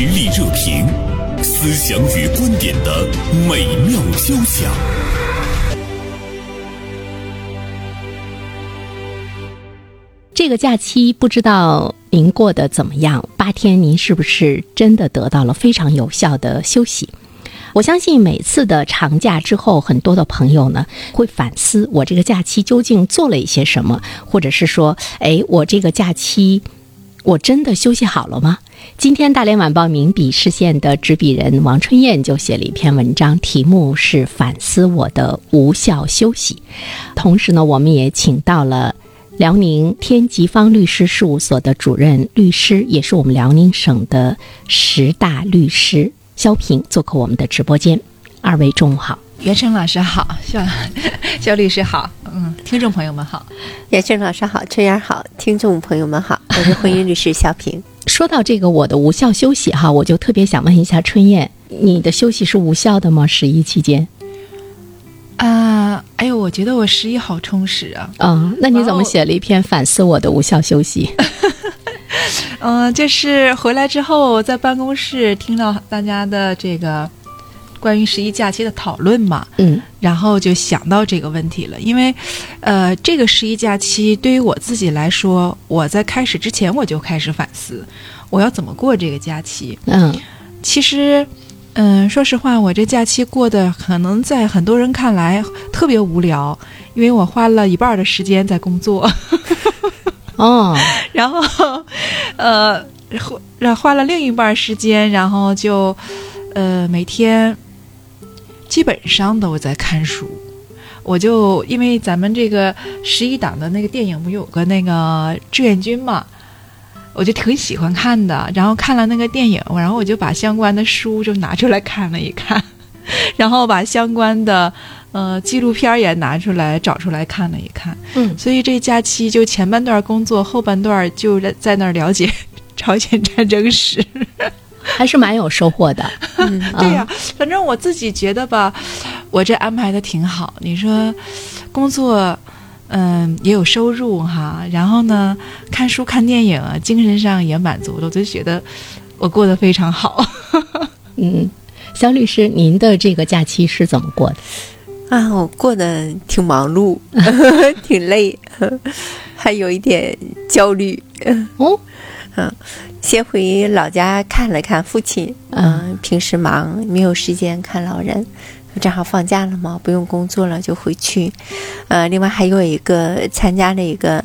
实力热评，思想与观点的美妙交响。这个假期不知道您过得怎么样？八天您是不是真的得到了非常有效的休息？我相信每次的长假之后，很多的朋友呢会反思我这个假期究竟做了一些什么，或者是说，哎，我这个假期我真的休息好了吗？今天大连晚报名笔视线的执笔人王春燕就写了一篇文章，题目是反思我的无效休息。同时呢，我们也请到了。辽宁天吉方律师事务所的主任律师，也是我们辽宁省的十大律师肖平做客我们的直播间。二位中午好，袁成老师好，肖肖 律师好，嗯，听众朋友们好，袁成老师好，春燕好，听众朋友们好，我是婚姻律师肖平。说到这个我的无效休息哈，我就特别想问一下春燕，你的休息是无效的吗？十一期间？啊，哎呦，我觉得我十一好充实啊！嗯，那你怎么写了一篇反思我的无效休息？嗯，就是回来之后在办公室听到大家的这个关于十一假期的讨论嘛，嗯，然后就想到这个问题了。因为，呃，这个十一假期对于我自己来说，我在开始之前我就开始反思，我要怎么过这个假期。嗯，其实。嗯，说实话，我这假期过得可能在很多人看来特别无聊，因为我花了一半的时间在工作。哦，然后，呃，然后花了另一半时间，然后就，呃，每天基本上都在看书。我就因为咱们这个十一档的那个电影不有个那个志愿军嘛。我就挺喜欢看的，然后看了那个电影，然后我就把相关的书就拿出来看了一看，然后把相关的呃纪录片也拿出来找出来看了一看。嗯，所以这假期就前半段工作，后半段就在在那儿了解朝鲜战争史，还是蛮有收获的。嗯，对呀，反正我自己觉得吧，我这安排的挺好。你说工作。嗯，也有收入哈，然后呢，看书看电影，精神上也满足了，我就觉得我过得非常好。嗯，肖律师，您的这个假期是怎么过的？啊，我过得挺忙碌，挺累，还有一点焦虑。哦，嗯，先回老家看了看父亲。嗯，平时忙，没有时间看老人。正好放假了嘛，不用工作了就回去。呃，另外还有一个参加了一个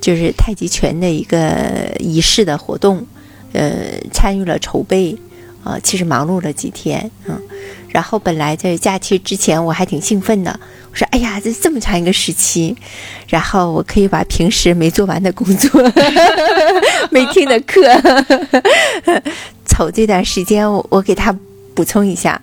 就是太极拳的一个仪式的活动，呃，参与了筹备，啊，其实忙碌了几天，嗯。然后本来在假期之前我还挺兴奋的，我说：“哎呀，这这么长一个时期，然后我可以把平时没做完的工作、没听的课，瞅这段时间我我给他补充一下。”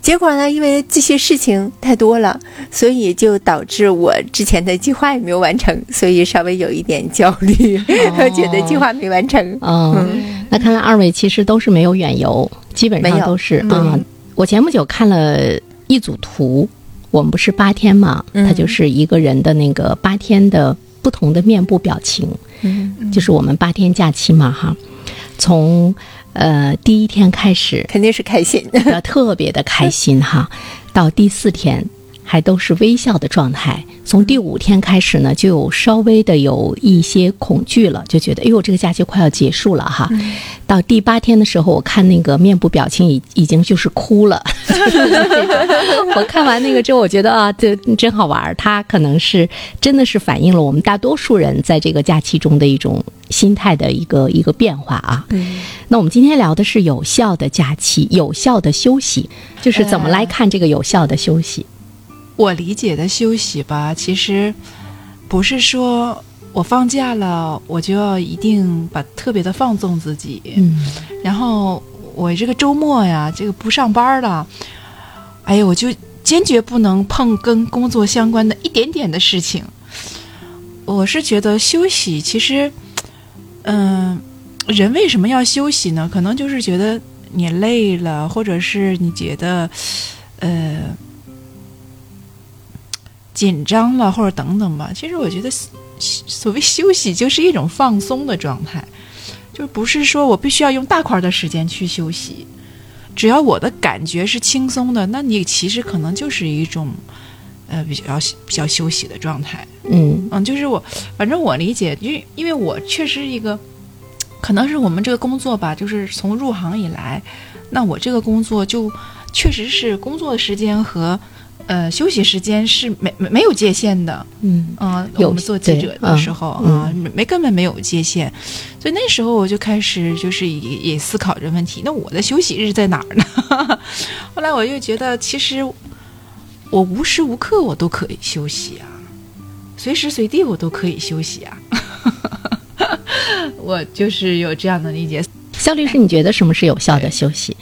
结果呢？因为这些事情太多了，所以就导致我之前的计划也没有完成，所以稍微有一点焦虑，觉得计划没完成。嗯，那看来二位其实都是没有远游，基本上都是啊。我前不久看了一组图，我们不是八天嘛，它就是一个人的那个八天的不同的面部表情，嗯，就是我们八天假期嘛，哈，从。呃，第一天开始肯定是开心，特别的开心哈。到第四天还都是微笑的状态，从第五天开始呢，就有稍微的有一些恐惧了，就觉得哎呦，这个假期快要结束了哈。到第八天的时候，我看那个面部表情已已经就是哭了。我看完那个之后，我觉得啊，这真好玩儿。它可能是真的是反映了我们大多数人在这个假期中的一种心态的一个一个变化啊。那我们今天聊的是有效的假期，有效的休息，就是怎么来看这个有效的休息？我理解的休息吧，其实不是说。我放假了，我就要一定把特别的放纵自己，嗯，然后我这个周末呀，这个不上班了，哎呀，我就坚决不能碰跟工作相关的一点点的事情。我是觉得休息，其实，嗯，人为什么要休息呢？可能就是觉得你累了，或者是你觉得，呃，紧张了，或者等等吧。其实我觉得。所谓休息就是一种放松的状态，就不是说我必须要用大块的时间去休息，只要我的感觉是轻松的，那你其实可能就是一种，呃，比较比较休息的状态。嗯嗯，就是我，反正我理解，因为因为我确实一个，可能是我们这个工作吧，就是从入行以来，那我这个工作就确实是工作的时间和呃休息时间是没没没有界限的。嗯嗯，有我们做记者的时候嗯啊，没没根本没有界限，所以那时候我就开始就是也也思考这问题，那我的休息日在哪儿呢？后来我又觉得，其实我无时无刻我都可以休息啊，随时随地我都可以休息啊。我就是有这样的理解，肖律师，你觉得什么是有效的休息？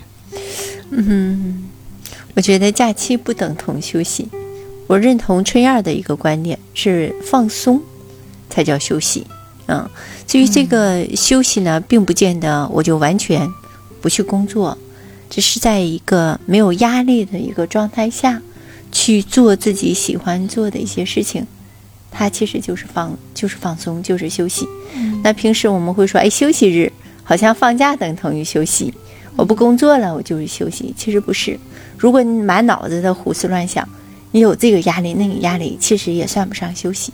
嗯，我觉得假期不等同休息。我认同春燕的一个观点，是放松才叫休息。嗯，至于这个休息呢，并不见得我就完全不去工作，只是在一个没有压力的一个状态下，去做自己喜欢做的一些事情。它其实就是放，就是放松，就是休息。那平时我们会说，哎，休息日好像放假等同于休息，我不工作了，我就是休息。其实不是，如果你满脑子的胡思乱想，你有这个压力那个压力，其实也算不上休息。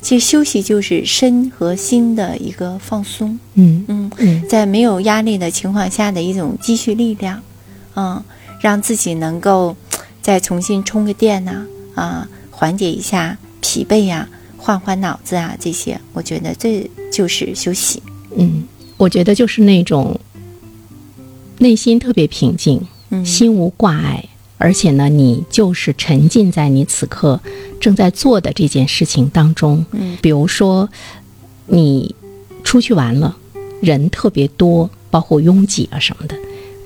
其实休息就是身和心的一个放松，嗯嗯，嗯在没有压力的情况下的一种积蓄力量，嗯，让自己能够再重新充个电呐、啊，缓解一下疲惫呀、换换脑子啊，这些，我觉得这就是休息。嗯，我觉得就是那种内心特别平静，嗯，心无挂碍，而且呢，你就是沉浸在你此刻正在做的这件事情当中。嗯，比如说你出去玩了，人特别多，包括拥挤啊什么的，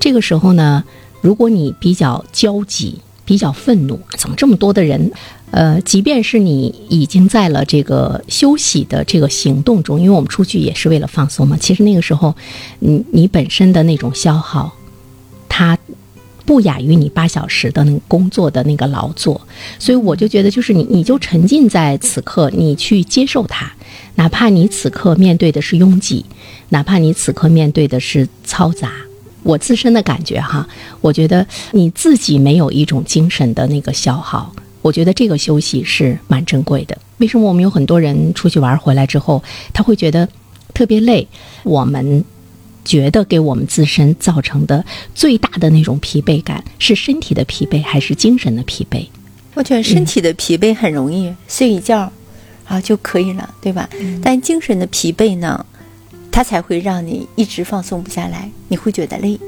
这个时候呢，如果你比较焦急、比较愤怒，怎么这么多的人？呃，即便是你已经在了这个休息的这个行动中，因为我们出去也是为了放松嘛。其实那个时候，你你本身的那种消耗，它不亚于你八小时的那个工作的那个劳作，所以我就觉得，就是你你就沉浸在此刻，你去接受它，哪怕你此刻面对的是拥挤，哪怕你此刻面对的是嘈杂。我自身的感觉哈，我觉得你自己没有一种精神的那个消耗，我觉得这个休息是蛮珍贵的。为什么我们有很多人出去玩回来之后，他会觉得特别累？我们觉得给我们自身造成的最大的那种疲惫感，是身体的疲惫还是精神的疲惫？我觉得身体的疲惫很容易睡一觉啊就可以了，对吧？但精神的疲惫呢，它才会让你一直放松不下来，你会觉得累。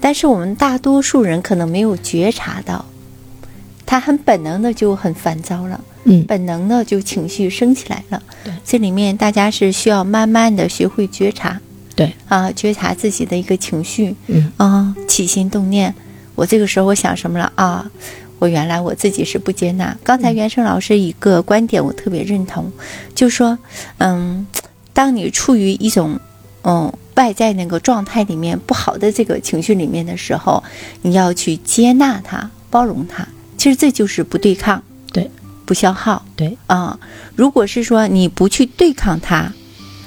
但是我们大多数人可能没有觉察到，他很本能的就很烦躁了，嗯本能的就情绪升起来了。对这里面大家是需要慢慢的学会觉察对，啊，觉察自己的一个情绪，嗯啊，起心动念，我这个时候我想什么了啊？我原来我自己是不接纳。刚才袁生老师一个观点我特别认同，就是说，嗯，当你处于一种嗯外在那个状态里面不好的这个情绪里面的时候，你要去接纳它，包容它。其实这就是不对抗，对，不消耗对，啊。如果是说你不去对抗它，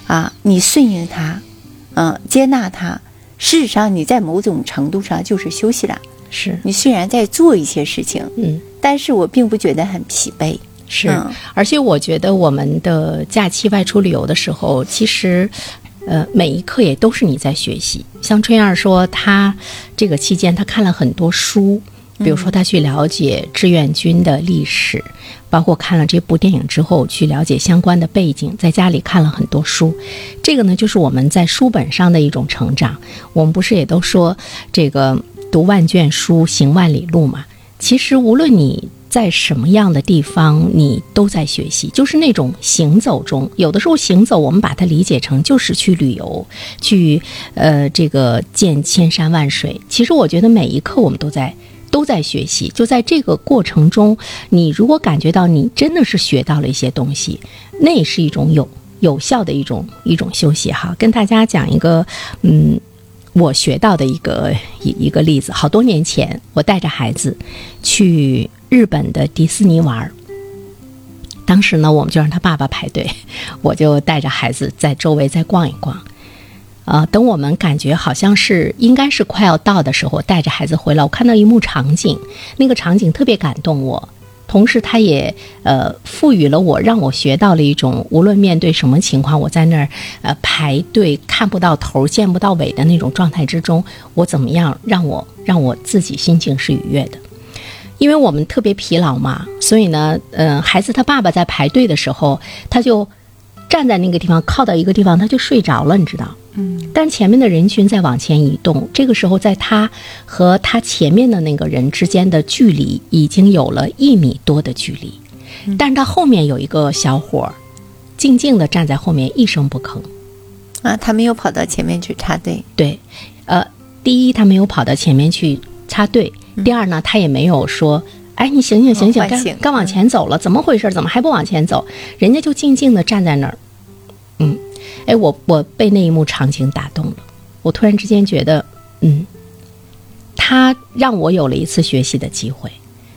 啊，你顺应它，嗯、接纳它，事实上你在某种程度上就是休息了。是，你虽然在做一些事情，嗯。但是我并不觉得很疲惫。是嗯，而且我觉得我们的假期外出旅游的时候，其实，呃，每一刻也都是你在学习。像春燕儿说，她这个期间她看了很多书，比如说他去了解志愿军的历史，包括看了这部电影之后去了解相关的背景，在家里看了很多书。这个呢，就是我们在书本上的一种成长。我们不是也都说这个读万卷书，行万里路嘛？其实无论你在什么样的地方，你都在学习，就是那种行走中。有的时候行走，我们把它理解成就是去旅游，去呃这个见千山万水。其实我觉得每一刻我们都在都在学习，就在这个过程中，你如果感觉到你真的是学到了一些东西，那也是一种有有效的一种一种休息哈。跟大家讲一个嗯。我学到的一个一一个例子，好多年前，我带着孩子去日本的迪士尼玩儿。当时呢，我们就让他爸爸排队，我就带着孩子在周围再逛一逛。呃，等我们感觉好像是应该是快要到的时候，带着孩子回来，我看到一幕场景，那个场景特别感动我，同时它也呃赋予了我，让我学到了一种无论面对什么情况，我在那儿呃排队看不到头、见不到尾的那种状态之中，我怎么样让我让我自己心情是愉悦的。因为我们特别疲劳嘛，所以呢，嗯、孩子他爸爸在排队的时候，他就站在那个地方，靠到一个地方，他就睡着了，你知道。嗯，但前面的人群在往前移动，这个时候，在他和他前面的那个人之间的距离已经有了一米多的距离，但是他后面有一个小伙儿，静静地站在后面，一声不吭。啊，他没有跑到前面去插队，对，呃，第一，他没有跑到前面去插队；第二呢，他也没有说，哎，你醒醒醒醒，该该往前走了，怎么回事？怎么还不往前走？人家就静静地站在那儿，嗯，哎，我我被那一幕场景打动了，我突然之间觉得，嗯，他让我有了一次学习的机会。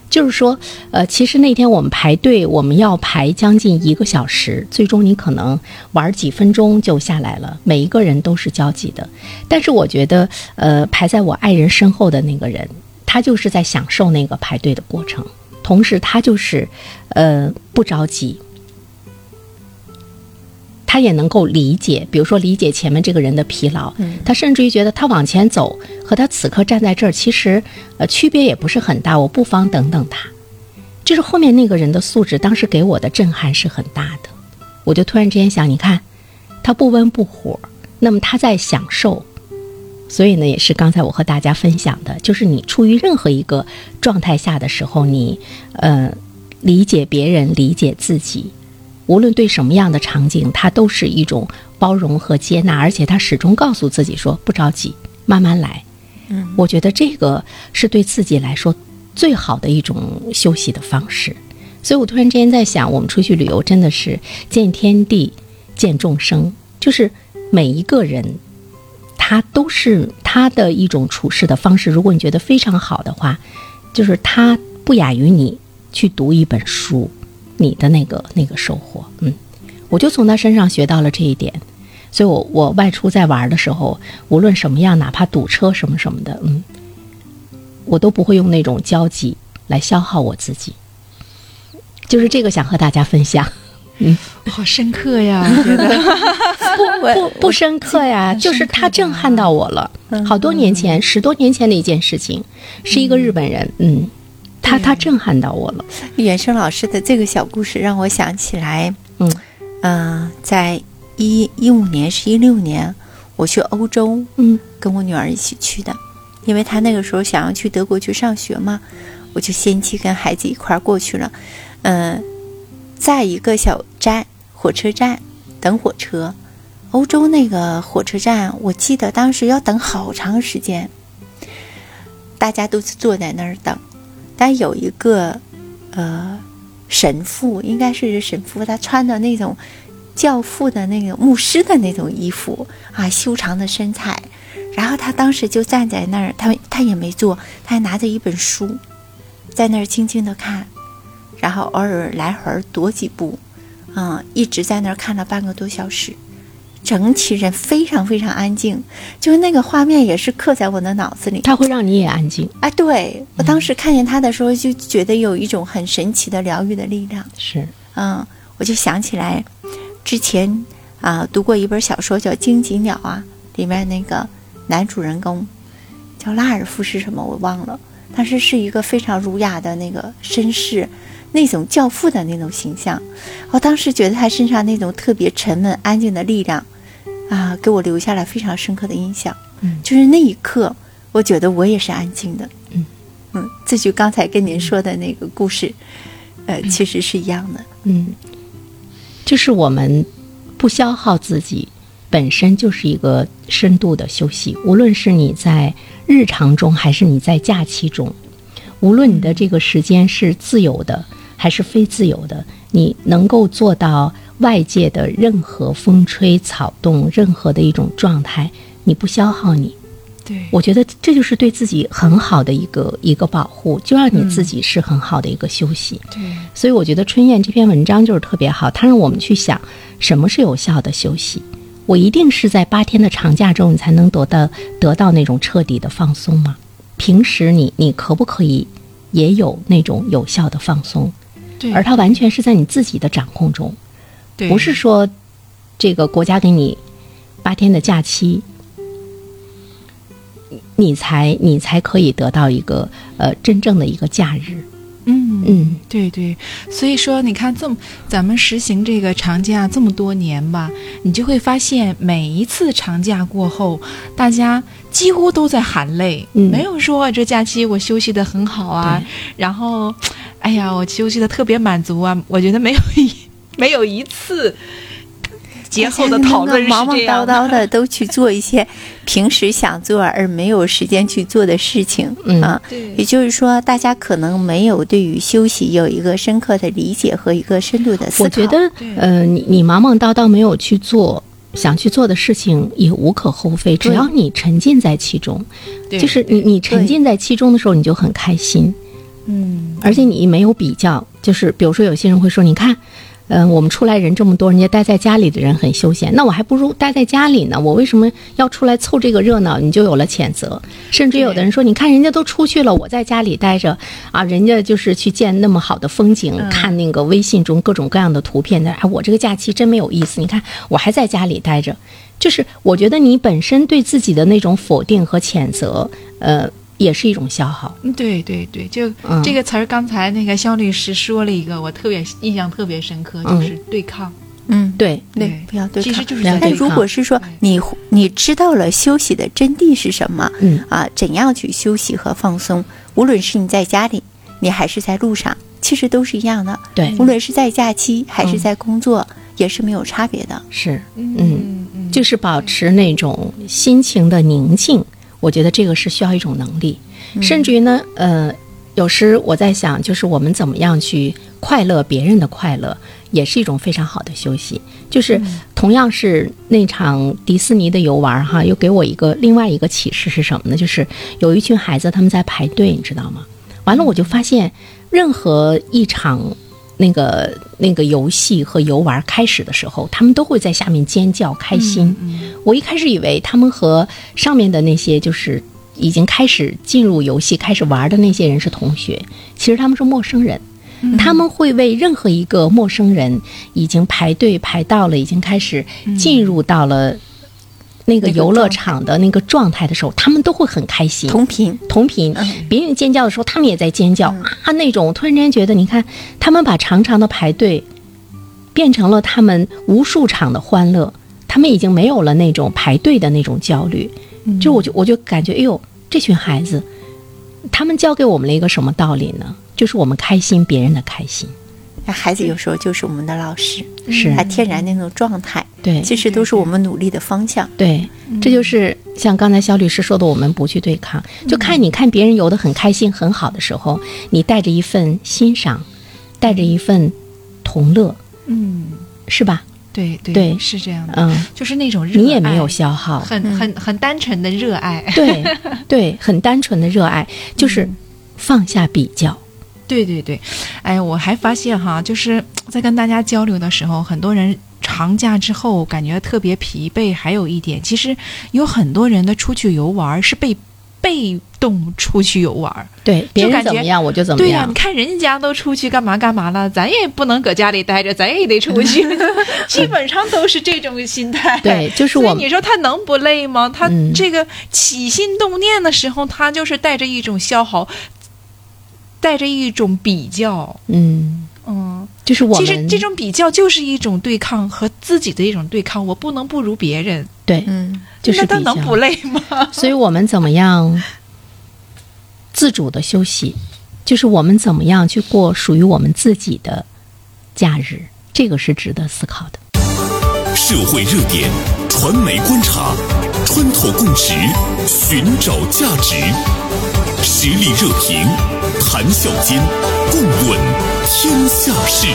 就是说，呃，其实那天我们排队，我们要排将近一个小时，最终你可能玩几分钟就下来了。每一个人都是焦急的，但是我觉得，呃，排在我爱人身后的那个人，他就是在享受那个排队的过程，同时他就是，呃，不着急。他也能够理解，比如说理解前面这个人的疲劳，他甚至于觉得他往前走和他此刻站在这儿，其实呃区别也不是很大，我不妨等等他。就是后面那个人的素质，当时给我的震撼是很大的。我就突然之间想，你看，他不温不火，那么他在享受。所以呢，也是刚才我和大家分享的，就是你处于任何一个状态下的时候，你呃理解别人，理解自己，无论对什么样的场景，他都是一种包容和接纳，而且他始终告诉自己说不着急，慢慢来。嗯，我觉得这个是对自己来说最好的一种休息的方式。所以我突然之间在想，我们出去旅游真的是见天地、见众生，就是每一个人。他都是他的一种处事的方式。如果你觉得非常好的话，就是他不亚于你去读一本书，你的那个那个收获。嗯，我就从他身上学到了这一点。所以我我外出在玩的时候，无论什么样，哪怕堵车什么什么的，嗯，我都不会用那种焦急来消耗我自己。就是这个想和大家分享。嗯好深刻呀，我觉得 不不不深刻呀，就是他震撼到我了。好多年前，十多年前的一件事情，是一个日本人，嗯，他他震撼到我了。袁生老师的这个小故事让我想起来，嗯。嗯、在一一五年是一六年，我去欧洲，嗯。跟我女儿一起去的，因为她那个时候想要去德国去上学嘛，我就先期跟孩子一块儿过去了。嗯、在一个小站火车站等火车，欧洲那个火车站，我记得当时要等好长时间，大家都是坐在那儿等，但有一个呃神父，应该是神父，他穿的那种教父的那个牧师的那种衣服啊，修长的身材。然后他当时就站在那儿，他他也没坐，他还拿着一本书，在那儿静静的看，然后偶尔来回儿踱几步，嗯，一直在那儿看了半个多小时。整体人非常非常安静，就是那个画面也是刻在我的脑子里。他会让你也安静，啊，对我当时看见他的时候，就觉得有一种很神奇的疗愈的力量。是嗯，我就想起来之前啊读过一本小说叫《荆棘鸟》啊，里面那个男主人公叫拉尔夫是什么我忘了，但是是一个非常儒雅的那个绅士，那种教父的那种形象。我当时觉得他身上那种特别沉稳安静的力量啊，给我留下了非常深刻的印象。嗯就是那一刻，我觉得我也是安静的。嗯嗯，这就刚才跟您说的那个故事，呃，其实是一样的。嗯，就是我们不消耗自己，本身就是一个深度的休息。无论是你在日常中，还是你在假期中，无论你的这个时间是自由的还是非自由的，你能够做到外界的任何风吹草动、任何的一种状态，你不消耗你，对，我觉得这就是对自己很好的一个一个保护，就让你自己是很好的一个休息。对，所以我觉得春燕这篇文章就是特别好，它让我们去想什么是有效的休息。我一定是在八天的长假中，你才能得到得到那种彻底的放松吗？平时你你可不可以也有那种有效的放松？对。而它完全是在你自己的掌控中，对。不是说这个国家给你八天的假期，你才你才可以得到一个呃真正的一个假日。嗯嗯，对对，所以说你看这么咱们实行这个长假这么多年吧，你就会发现每一次长假过后，大家几乎都在含泪，嗯。没有说这假期我休息的很好啊，然后，哎呀，我休息的特别满足啊，我觉得没有一没有一次节后的讨论是忙忙叨叨的都去做一些平时想做而没有时间去做的事情、嗯啊。对也就是说，大家可能没有对于休息有一个深刻的理解和一个深度的思考。我觉得对呃，你你忙忙叨叨没有去做想去做的事情也无可厚非，只要你沉浸在其中，对就是你你沉浸在其中的时候，你就很开心。嗯。而且你没有比较，就是比如说有些人会说，你看，嗯、我们出来人这么多，人家待在家里的人很休闲，那我还不如待在家里呢，我为什么要出来凑这个热闹？你就有了谴责，甚至有的人说，你看人家都出去了，我在家里待着啊，人家就是去见那么好的风景，嗯。看那个微信中各种各样的图片，的哎，我这个假期真没有意思，你看我还在家里待着，就是我觉得你本身对自己的那种否定和谴责，呃，也是一种消耗。嗯对对对，就、嗯这个词儿，刚才那个肖律师说了一个，我特别印象特别深刻，嗯就是对抗。嗯，对，对对，不要对抗其实。就是不要在但如果是说你你知道了休息的真谛是什么，嗯啊，怎样去休息和放松，无论是你在家里，你还是在路上，其实都是一样的。对，无论是在假期还是嗯在工作，也是没有差别的。是。嗯，就是保持那种心情的宁静，我觉得这个是需要一种能力，甚至于呢，呃，有时我在想，就是我们怎么样去快乐别人的快乐，也是一种非常好的休息。就是同样是那场迪士尼的游玩哈，又给我一个另外一个启示是什么呢？就是有一群孩子他们在排队，你知道吗？完了我就发现，任何一场那个那个游戏和游玩开始的时候，他们都会在下面尖叫开心。我一开始以为他们和上面的那些就是已经开始进入游戏、开始玩的那些人是同学，其实他们是陌生人。他们会为任何一个陌生人已经排队排到了，已经开始进入到了那个游乐场的那个状态的时候，他们都会很开心。同频，同频，别人尖叫的时候，他们也在尖叫、啊！那种突然间觉得，你看，他们把长长的排队变成了他们无数场的欢乐，他们已经没有了那种排队的那种焦虑。就我就我就感觉，哎呦，这群孩子，他们教给我们了一个什么道理呢？就是我们开心，别人的开心，那孩子有时候就是我们的老师，是。他天然那种状态，对。其实都是我们努力的方向。对，这就是像刚才肖律师说的，我们不去对抗，就看你看别人游得很开心、很好的时候，你带着一份欣赏，带着一份同乐，嗯，是吧？对对对是这样的，嗯，就是那种热爱你也没有消耗，很很很单纯的热爱。对。对，很单纯的热爱，就是放下比较。对对对，哎，我还发现哈，就是在跟大家交流的时候，很多人长假之后感觉特别疲惫。还有一点，其实有很多人的出去游玩是被被动出去游玩。对，别人怎么样我就怎么样对呀、样你。看人家都出去干嘛干嘛了，咱也不能搁家里待着，咱也得出去。基本上都是这种心态。对，就是我你说他能不累吗？他嗯这个起心动念的时候，他就是带着一种消耗，带着一种比较。嗯，嗯，就是我们其实这种比较就是一种对抗和自己的一种对抗。我不能不如别人，对，嗯，就是比较那他能不累吗？所以我们怎么样自主的休息，就是我们怎么样去过属于我们自己的假日，这个是值得思考的。社会热点，传媒观察，穿透共识，寻找价值，实力热评，谈笑间，共论天下事。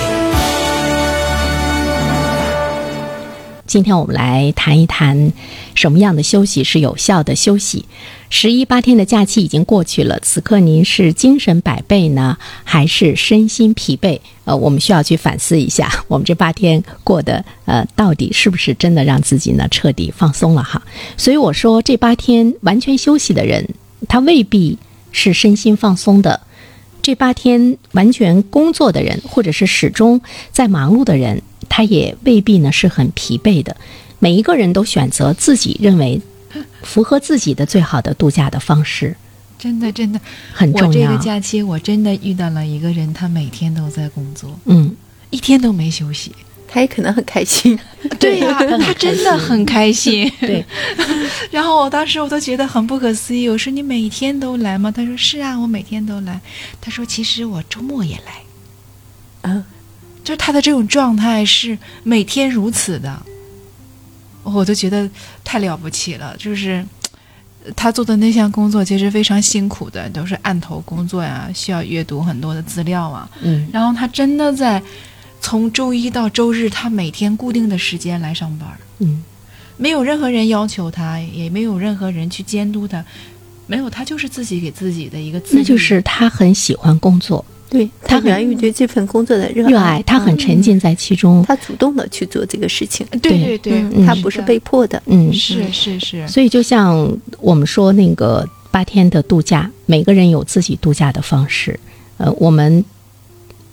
今天我们来谈一谈什么样的休息是有效的休息。十一八天的假期已经过去了，此刻您是精神百倍呢，还是身心疲惫？呃，我们需要去反思一下，我们这八天过的呃，到底是不是真的让自己呢彻底放松了哈？所以我说，这八天完全休息的人，他未必是身心放松的；这八天完全工作的人，或者是始终在忙碌的人。他也未必呢是很疲惫的，每一个人都选择自己认为符合自己的最好的度假的方式，真的真的很重要。我这个假期我真的遇到了一个人，他每天都在工作，嗯，一天都没休息，他也可能很开心。对呀，他真的很开心。对，然后我当时我都觉得很不可思议。我说你每天都来吗？他说是啊，我每天都来。他说其实我周末也来。嗯。就是他的这种状态是每天如此的，我都觉得太了不起了。就是他做的那项工作其实非常辛苦的，都是案头工作呀，需要阅读很多的资料啊。嗯。然后他真的在从周一到周日，他每天固定的时间来上班。嗯。没有任何人要求他，也没有任何人去监督他，没有他就是自己给自己的一个自。那就是他很喜欢工作。对他源于对这份工作的热爱，他很沉浸在其中，他主动的去做这个事情。对对对，他不是被迫的。嗯，是是是。所以就像我们说那个八天的度假，每个人有自己度假的方式。呃，我们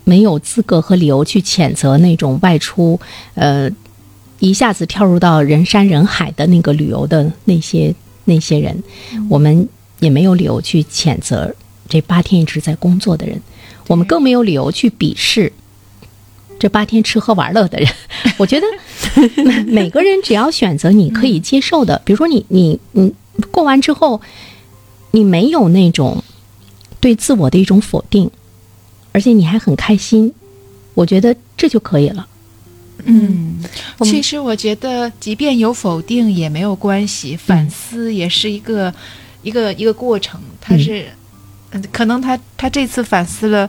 没有资格和理由去谴责那种外出，呃，一下子跳入到人山人海的那个旅游的那些那些人，我们也没有理由去谴责这八天一直在工作的人。我们更没有理由去鄙视这八天吃喝玩乐的人。我觉得每个人只要选择你可以接受的，比如说你你你过完之后，你没有那种对自我的一种否定，而且你还很开心，我觉得这就可以了。嗯，其实我觉得，即便有否定也没有关系，反思也是一个一个一个过程，他是。嗯，可能他他这次反思了，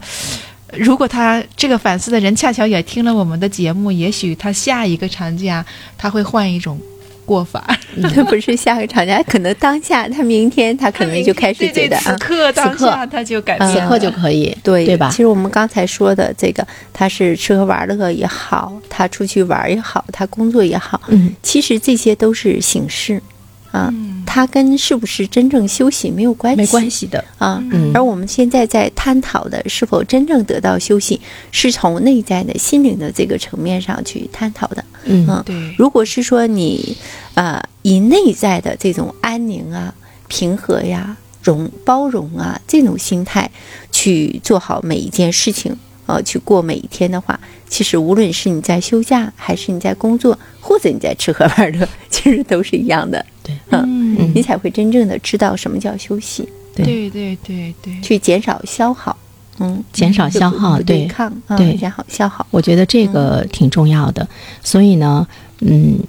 如果他这个反思的人恰巧也听了我们的节目，也许他下一个长假他会换一种过法。那 不是下个厂家，可能当下他明天他可能就开始觉得此刻当下他就改变，此刻就可以，对对吧？其实我们刚才说的这个，他是吃喝玩乐也好，他出去玩也好，他工作也好，嗯，其实这些都是形式。啊，它跟是不是真正休息没有关系，没关系的啊。而我们现在在探讨的是否真正得到休息，是从内在的心灵的这个层面上去探讨的。嗯，对。如果是说你，呃，以内在的这种安宁啊、平和呀、容包容啊这种心态去做好每一件事情。呃，去过每一天的话，其实无论是你在休假，还是你在工作，或者你在吃喝玩乐，其实都是一样的。对，嗯，你才会真正的知道什么叫休息。对对对对，去减少消耗，嗯，减少消耗，对抗，对，减少消耗。我觉得这个挺重要的。所以呢，嗯，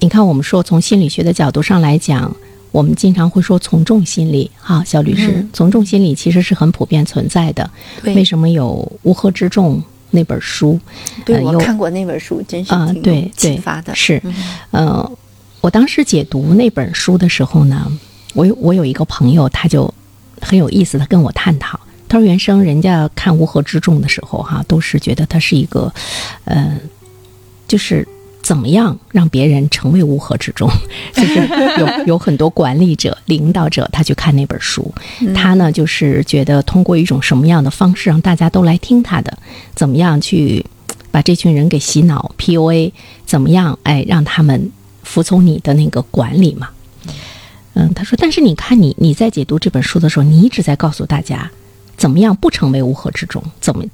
你看，我们说从心理学的角度上来讲。我们经常会说从众心理，哈，肖律师，从众心理其实是很普遍存在的。为什么有《乌合之众》那本书？对我看过那本书，真是挺启发的。是，呃，我当时解读那本书的时候呢，我有我有一个朋友，他就很有意思，他跟我探讨，他说原生人家看《乌合之众》的时候，哈，都是觉得他是一个，呃，就是。怎么样让别人成为乌合之众？就是有 有很多管理者、领导者，他去看那本书，他呢就是觉得通过一种什么样的方式让大家都来听他的？怎么样去把这群人给洗脑、PUA？怎么样哎让他们服从你的那个管理嘛？嗯，他说，但是你看你你在解读这本书的时候，你一直在告诉大家怎么样不成为乌合之众？怎么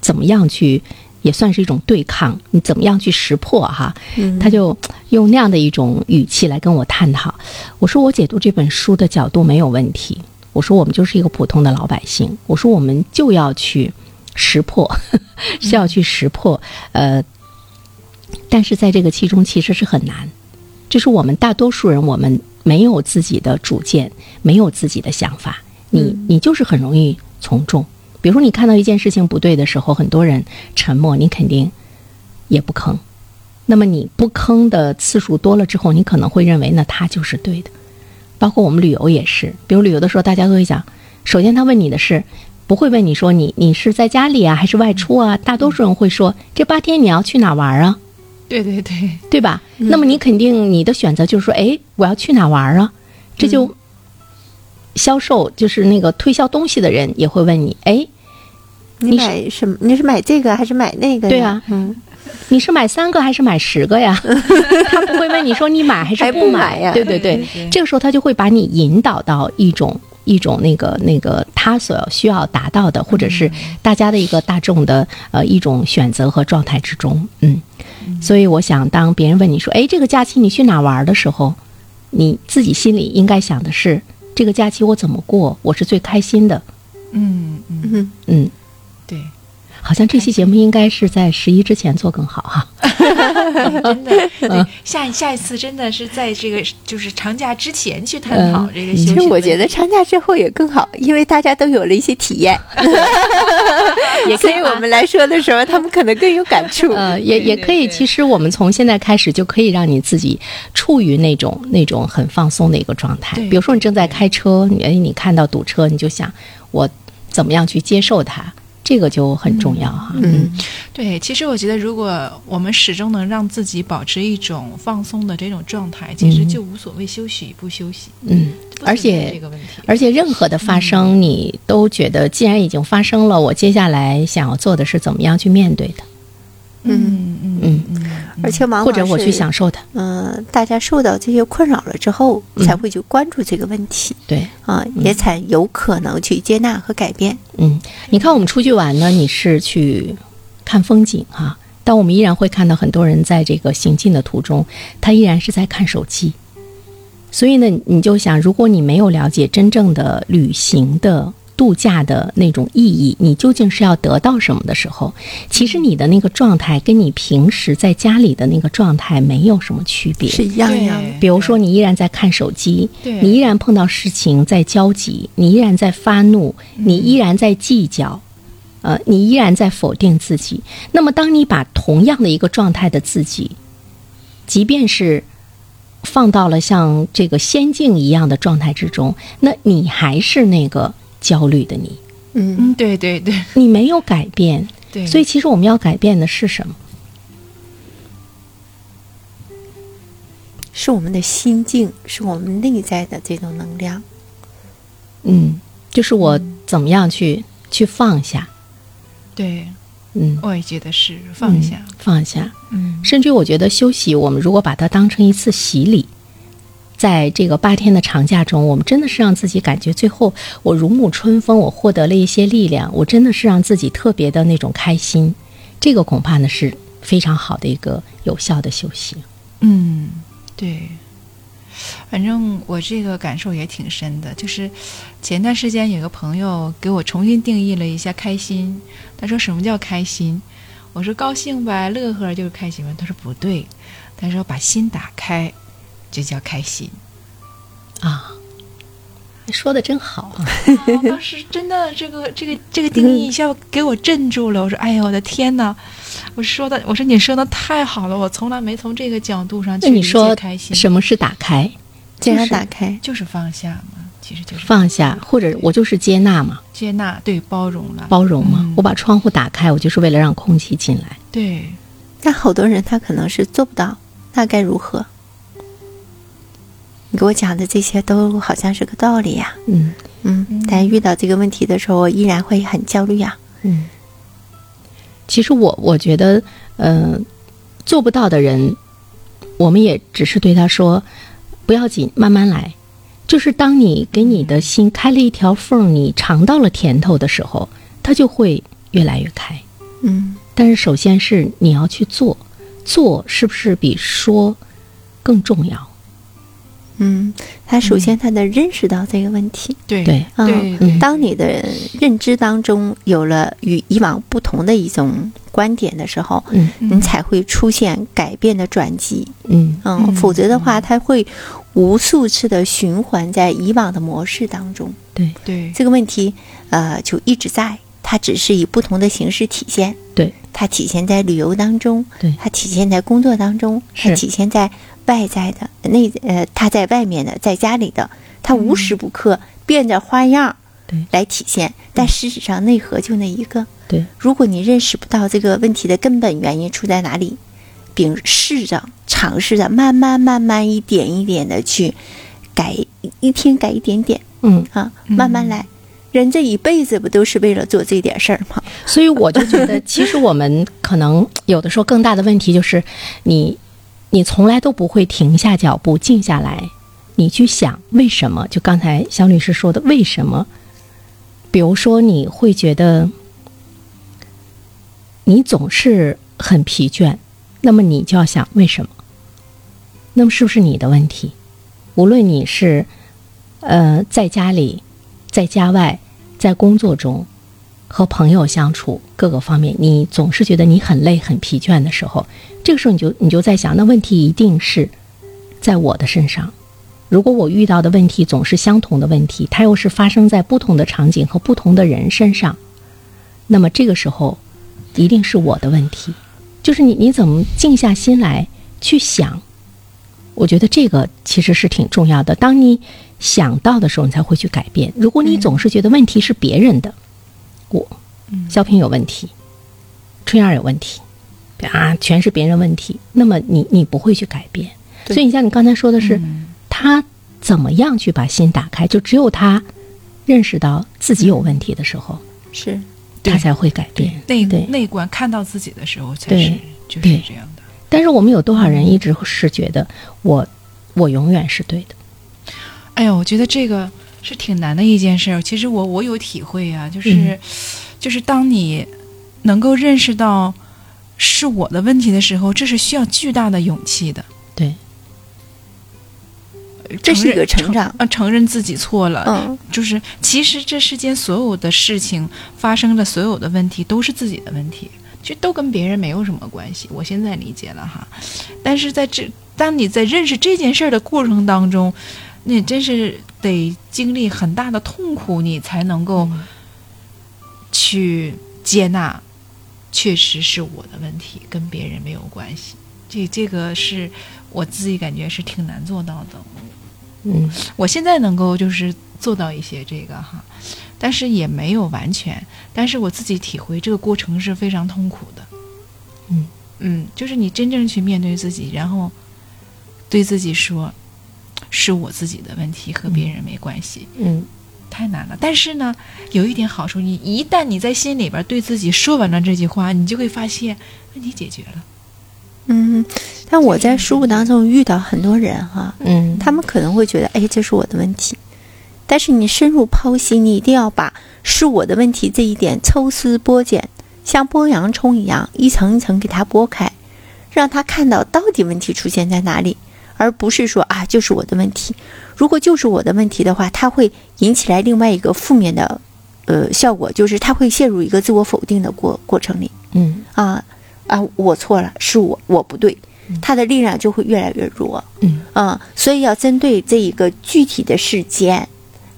怎么样去？也算是一种对抗，你怎么样去识破哈？他就用那样的一种语气来跟我探讨。我说我解读这本书的角度没有问题。我说我们就是一个普通的老百姓。我说我们就要去识破，是要去识破。呃，但是在这个其中其实是很难。这是我们大多数人，我们没有自己的主见，没有自己的想法。你你就是很容易从众。比如说，你看到一件事情不对的时候，很多人沉默，你肯定也不吭。那么你不吭的次数多了之后，你可能会认为那他就是对的。包括我们旅游也是，比如旅游的时候，大家都会讲，首先他问你的是，不会问你说你你是在家里啊还是外出啊？大多数人会说这八天你要去哪玩啊？对对对，对吧？那么你肯定你的选择就是说，哎，我要去哪玩啊？这就销售就是那个推销东西的人也会问你，哎，你买什么？你是买这个还是买那个？对啊，嗯，你是买三个还是买十个呀？他不会问你说你买还是不买买呀对对对对对对这个时候他就会把你引导到一种一种那个那个他所需要达到的，或者是大家的一个大众的呃一种选择和状态之中。嗯，所以我想，当别人问你说，哎，这个假期你去哪玩的时候，你自己心里应该想的是，这个假期我怎么过，我是最开心的。嗯嗯，嗯，嗯，对，好像这期节目应该是在十一之前做更好哈。真的，对，下一下一次真的是在这个就是长假之前去探讨这个休息其。实我觉得长假之后也更好，因为大家都有了一些体验，也所以我们来说的时候，他们可能更有感触。呃，也也可以。其实我们从现在开始就可以让你自己处于那种那种很放松的一个状态。比如说你正在开车，你哎你看到堵车，你就想我怎么样去接受它，这个就很重要哈。嗯，对，其实我觉得，如果我们始终能让自己保持一种放松的这种状态，其实嗯。就无所谓休息与不休息，嗯，而且这个问题。而且任何的发生，你都觉得既然已经发生了，我接下来想要做的是怎么样去面对的，嗯，而且往往或者我是去享受它。嗯、大家受到这些困扰了之后，嗯才会去关注这个问题对，啊、也才有可能去接纳和改变。嗯，你看我们出去玩呢，你是去看风景哈、但我们依然会看到很多人在这个行进的途中，他依然是在看手机。所以呢，你就想，如果你没有了解真正的旅行的度假的那种意义，你究竟是要得到什么的时候，其实你的那个状态跟你平时在家里的那个状态没有什么区别。是一样一样的。比如说，你依然在看手机，你依然碰到事情在焦急，你依然在发怒，你依然在计较，呃，你依然在否定自己。那么，当你把同样的一个状态的自己，即便是放到了像这个仙境一样的状态之中，那你还是那个焦虑的你，嗯，嗯，对对对。你没有改变。对，所以，其实我们要改变的是什么？是我们的心境，是我们内在的这种能量。嗯，就是我怎么样去去放下，对，嗯，我也觉得是放下。嗯，放下。嗯。甚至我觉得休息，我们如果把它当成一次洗礼，在这个八天的长假中，我们真的是让自己感觉最后我如沐春风，我获得了一些力量，我真的是让自己特别的那种开心。这个恐怕呢是非常好的一个有效的休息。嗯，对。反正我这个感受也挺深的，就是前段时间有个朋友给我重新定义了一下开心。他说什么叫开心？我说高兴呗，乐呵就是开心呗。他说不对，他说把心打开就叫开心。啊，说的真好啊！啊 当时真的这个这个这个定义一下给我镇住了。我说哎呦，我的天呐！我说的，我说你说的太好了，我从来没从这个角度上去说开心，什么是打开？这样就是打开，就是放下嘛，其实就是放下，或者我就是接纳嘛，接纳，对包容了，包容嘛。嗯我把窗户打开，我就是为了让空气进来。对，但好多人他可能是做不到，那该如何？你给我讲的这些都好像是个道理呀、嗯嗯，但遇到这个问题的时候，我依然会很焦虑呀、嗯。其实我我觉得，呃，做不到的人，我们也只是对他说，不要紧，慢慢来。就是当你给你的心开了一条缝，你尝到了甜头的时候，它就会越来越开。嗯但是首先是你要去做，做是不是比说更重要？嗯，他首先他得认识到这个问题。对对。嗯当你的认知当中有了与以往不同的一种观点的时候，嗯。你才会出现改变的转机。嗯。嗯，嗯。否则的话，他会无数次的循环在以往的模式当中。对。对。这个问题，呃，就一直在，它只是以不同的形式体现。对，它体现在旅游当中，对。它体现在工作当中，它体现在外在的内呃，他在外面的，在家里的，他无时不刻变着花样对来体现，但事实上内核就那一个。对，如果你认识不到这个问题的根本原因出在哪里，并试着尝试着慢慢慢慢一点一点的去改，一天改一点点嗯，啊，慢慢来。人这一辈子不都是为了做这点事儿吗？所以我就觉得，其实我们可能有的时候更大的问题就是你，你从来都不会停下脚步，静下来，你去想为什么？就刚才肖律师说的，为什么？比如说，你会觉得你总是很疲倦，那么你就要想为什么？那么是不是你的问题？无论你是呃在家里，在家外，在工作中。和朋友相处各个方面，你总是觉得你很累、很疲倦的时候，这个时候你就你就在想，那问题一定是在我的身上。如果我遇到的问题总是相同的问题，它又是发生在不同的场景和不同的人身上，那么这个时候一定是我的问题。就是你你怎么静下心来去想？我觉得这个其实是挺重要的。当你想到的时候，你才会去改变。如果你总是觉得问题是别人的，我，小平有问题，春燕有问题，啊，全是别人问题。那么你你不会去改变，所以你像你刚才说的是，他怎么样去把心打开？就只有他认识到自己有问题的时候，是他才会改变。内对内观看到自己的时候，才对是就是这样的。但是我们有多少人一直是觉得我我永远是对的？哎呀，我觉得这个是挺难的一件事儿。其实我我有体会啊，就是、嗯就是当你能够认识到是我的问题的时候，这是需要巨大的勇气的。对，这是一个成长认啊，承认自己错了。嗯，就是其实这世间所有的事情发生的所有的问题都是自己的问题，就都跟别人没有什么关系。我现在理解了哈，但是在这当你在认识这件事儿的过程当中，你真是得经历很大的痛苦，你才能够去接纳，确实是我的问题，跟别人没有关系。这这个是我自己感觉是挺难做到的。嗯我现在能够就是做到一些这个哈，但是也没有完全。但是我自己体会这个过程是非常痛苦的。嗯嗯，就是你真正去面对自己，然后对自己说，是我自己的问题，和别人没关系，嗯太难了。但是呢，有一点好处，你一旦你在心里边对自己说完了这句话，你就会发现问题解决了。嗯，但我在书务当中遇到很多人哈，嗯，他们可能会觉得，哎，这是我的问题。但是你深入剖析，你一定要把是我的问题这一点抽丝剥茧，像剥洋葱一样，一层一层给它剥开，让他看到到底问题出现在哪里，而不是说啊，就是我的问题。如果就是我的问题的话，它会引起来另外一个负面的呃效果，就是他会陷入一个自我否定的过过程里。嗯啊啊，我错了，是我我不对，他的力量就会越来越弱。嗯啊，所以要针对这一个具体的事件，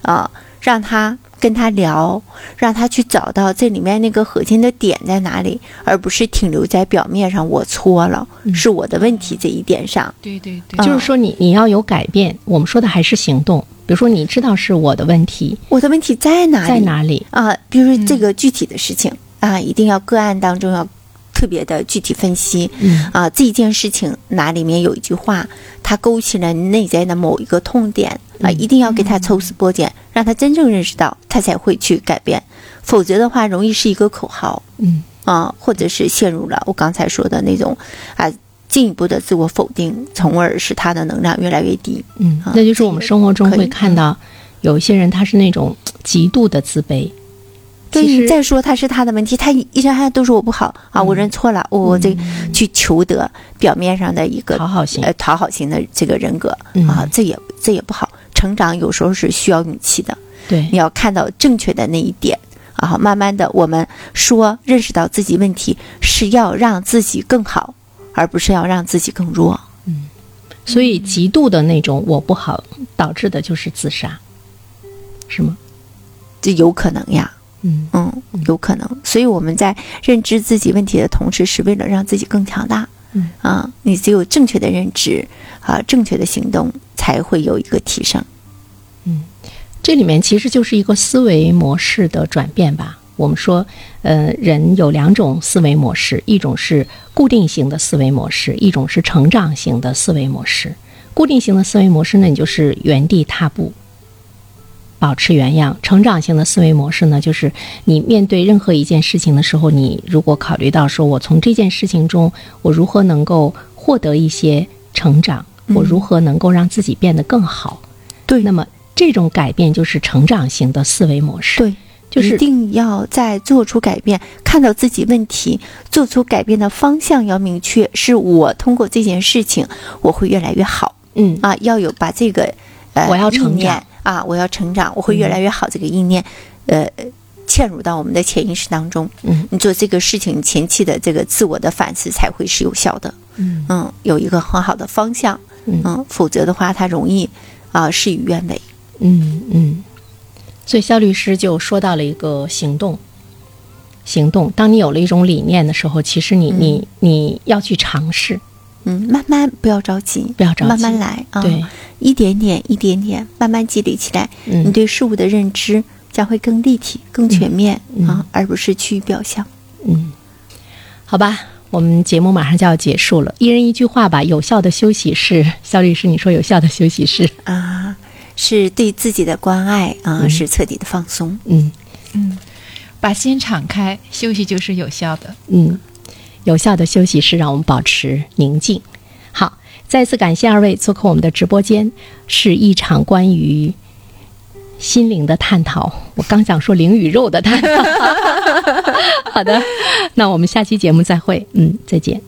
啊，让他跟他聊，让他去找到这里面那个核心的点在哪里，而不是停留在表面上我错了，是我的问题这一点上。对对对，嗯就是说你你要有改变。我们说的还是行动。比如说，你知道是我的问题我的问题在哪里？在哪里？啊？比如说这个具体的事情、啊，一定要个案当中要特别的具体分析。嗯啊，这件事情哪里面有一句话，它勾起了你内在的某一个痛点啊，嗯一定要给他抽丝剥茧，让他真正认识到，他才会去改变。否则的话，容易是一个口号嗯啊，或者是陷入了我刚才说的那种啊进一步的自我否定，从而使他的能量越来越低。嗯啊，那就是我们生活中会看到有一些人，他是那种极度的自卑。对你再说他是他的问题，他一直还都说我不好啊，我认错了，我我这去求得表面上的一个讨好型呃讨好型的这个人格嗯啊，这也这也不好。成长有时候是需要勇气的，对你要看到正确的那一点啊，慢慢的我们说认识到自己问题是要让自己更好，而不是要让自己更弱。嗯所以极度的那种我不好，导致的就是自杀，是吗？这有可能呀，嗯嗯，有可能。所以我们在认知自己问题的同时，是为了让自己更强大。嗯啊，你只有正确的认知啊，正确的行动，才会有一个提升。这里面其实就是一个思维模式的转变吧。我们说，呃，人有两种思维模式，一种是固定型的思维模式，一种是成长型的思维模式。固定型的思维模式呢，你就是原地踏步，保持原样；成长型的思维模式呢，就是你面对任何一件事情的时候，你如果考虑到说我从这件事情中，我如何能够获得一些成长，我如何能够让自己变得更好。对那么这种改变就是成长型的思维模式。对，就是一定要在做出改变，看到自己问题，做出改变的方向要明确。是我通过这件事情，我会越来越好嗯啊！要有把这个呃，我要成长啊，我要成长，我会越来越好。这个意念，呃，嵌入到我们的潜意识当中。嗯你做这个事情前期的这个自我的反思才会是有效的。嗯嗯，有一个很好的方向。嗯嗯，否则的话，它容易啊事与愿违。嗯嗯，所以肖律师就说到了一个行动。行动，当你有了一种理念的时候，其实你你你要去尝试，嗯，慢慢不要着急，不要着急慢慢来啊。对，一点点一点点，慢慢积累起来，你嗯对事物的认知将会更立体、更全面、嗯啊，而不是趋于表象。嗯，好吧，我们节目马上就要结束了，一人一句话吧。有效的休息是肖律师，你说有效的休息是？啊，是对自己的关爱啊，嗯是彻底的放松。嗯嗯，把心敞开，休息就是有效的。嗯，有效的休息是让我们保持宁静。好，再次感谢二位做客我们的直播间，是一场关于心灵的探讨。我刚想说灵与肉的探讨。好的，那我们下期节目再会。嗯，再见。